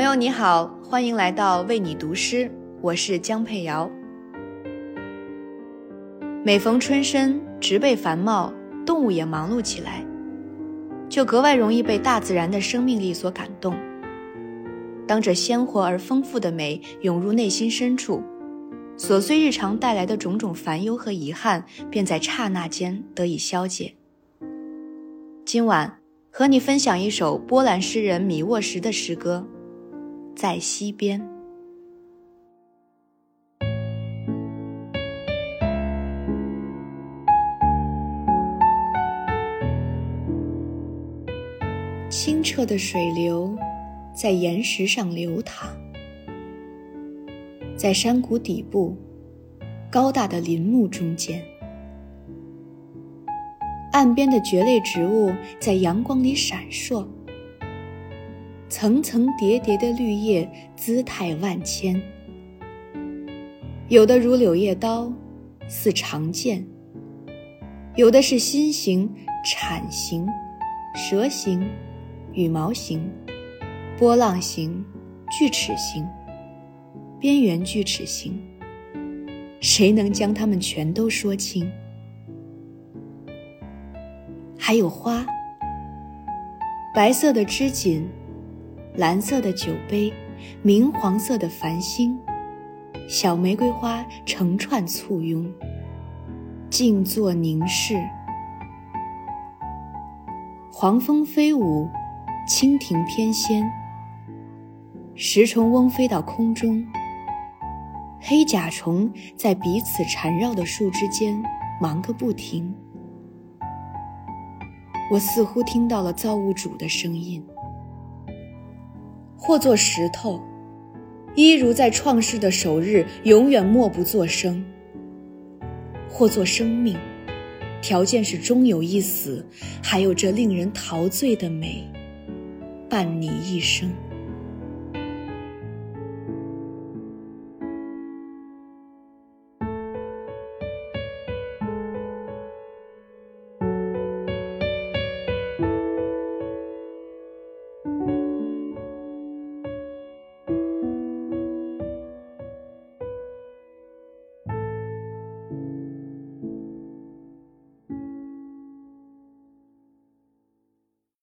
朋友你好，欢迎来到为你读诗，我是江佩瑶。每逢春深，植被繁茂，动物也忙碌起来，就格外容易被大自然的生命力所感动。当这鲜活而丰富的美涌入内心深处，琐碎日常带来的种种烦忧和遗憾，便在刹那间得以消解。今晚和你分享一首波兰诗人米沃什的诗歌。在溪边，清澈的水流在岩石上流淌，在山谷底部高大的林木中间，岸边的蕨类植物在阳光里闪烁。层层叠叠的绿叶，姿态万千。有的如柳叶刀，似长剑；有的是心形、铲形、蛇形、羽毛形、波浪形、锯齿形、边缘锯齿形。谁能将它们全都说清？还有花，白色的织锦。蓝色的酒杯，明黄色的繁星，小玫瑰花成串簇拥，静坐凝视。黄蜂飞舞，蜻蜓翩跹，食虫翁飞到空中，黑甲虫在彼此缠绕的树枝间忙个不停。我似乎听到了造物主的声音。或做石头，一如在创世的首日，永远默不作声；或做生命，条件是终有一死，还有这令人陶醉的美，伴你一生。